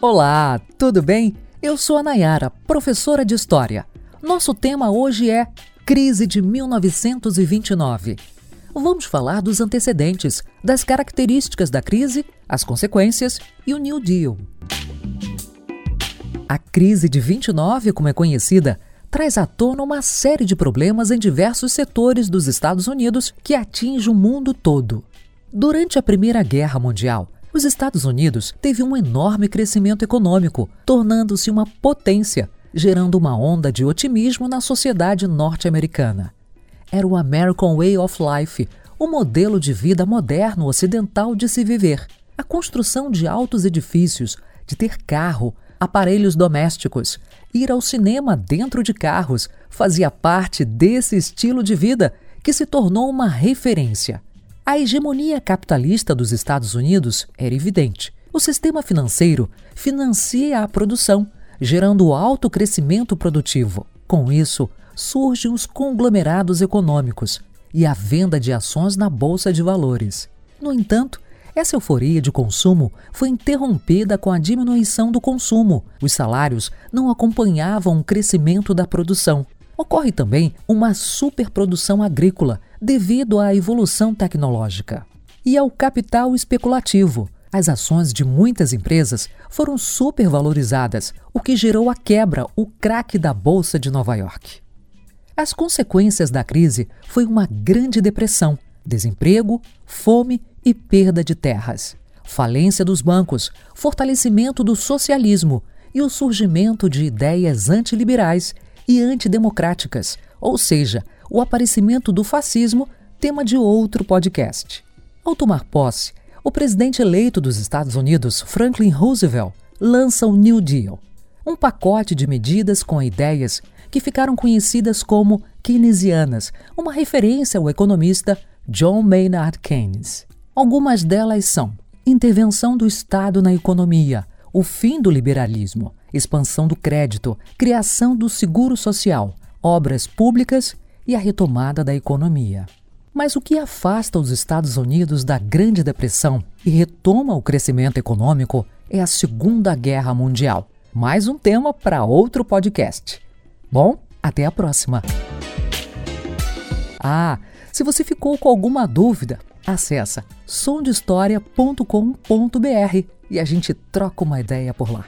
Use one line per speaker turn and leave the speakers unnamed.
Olá, tudo bem? Eu sou a Nayara, professora de História. Nosso tema hoje é Crise de 1929. Vamos falar dos antecedentes, das características da crise, as consequências e o New Deal. A crise de 29, como é conhecida, traz à tona uma série de problemas em diversos setores dos Estados Unidos que atinge o mundo todo. Durante a Primeira Guerra Mundial, os Estados Unidos teve um enorme crescimento econômico, tornando-se uma potência, gerando uma onda de otimismo na sociedade norte-americana. Era o American Way of Life, o modelo de vida moderno ocidental de se viver. A construção de altos edifícios, de ter carro, aparelhos domésticos, ir ao cinema dentro de carros fazia parte desse estilo de vida que se tornou uma referência. A hegemonia capitalista dos Estados Unidos era evidente. O sistema financeiro financia a produção, gerando alto crescimento produtivo. Com isso, surgem os conglomerados econômicos e a venda de ações na bolsa de valores. No entanto, essa euforia de consumo foi interrompida com a diminuição do consumo. Os salários não acompanhavam o crescimento da produção. Ocorre também uma superprodução agrícola devido à evolução tecnológica. E ao capital especulativo. As ações de muitas empresas foram supervalorizadas, o que gerou a quebra, o craque da Bolsa de Nova York. As consequências da crise foi uma grande depressão, desemprego, fome e perda de terras, falência dos bancos, fortalecimento do socialismo e o surgimento de ideias antiliberais e antidemocráticas, ou seja, o aparecimento do fascismo, tema de outro podcast. Ao tomar posse, o presidente eleito dos Estados Unidos, Franklin Roosevelt, lança o New Deal, um pacote de medidas com ideias que ficaram conhecidas como keynesianas, uma referência ao economista John Maynard Keynes. Algumas delas são intervenção do Estado na economia, o fim do liberalismo, expansão do crédito, criação do seguro social, obras públicas e a retomada da economia. Mas o que afasta os Estados Unidos da Grande Depressão e retoma o crescimento econômico é a Segunda Guerra Mundial. Mais um tema para outro podcast. Bom, até a próxima. Ah, se você ficou com alguma dúvida, acessa sondehistoria.com.br e a gente troca uma ideia por lá.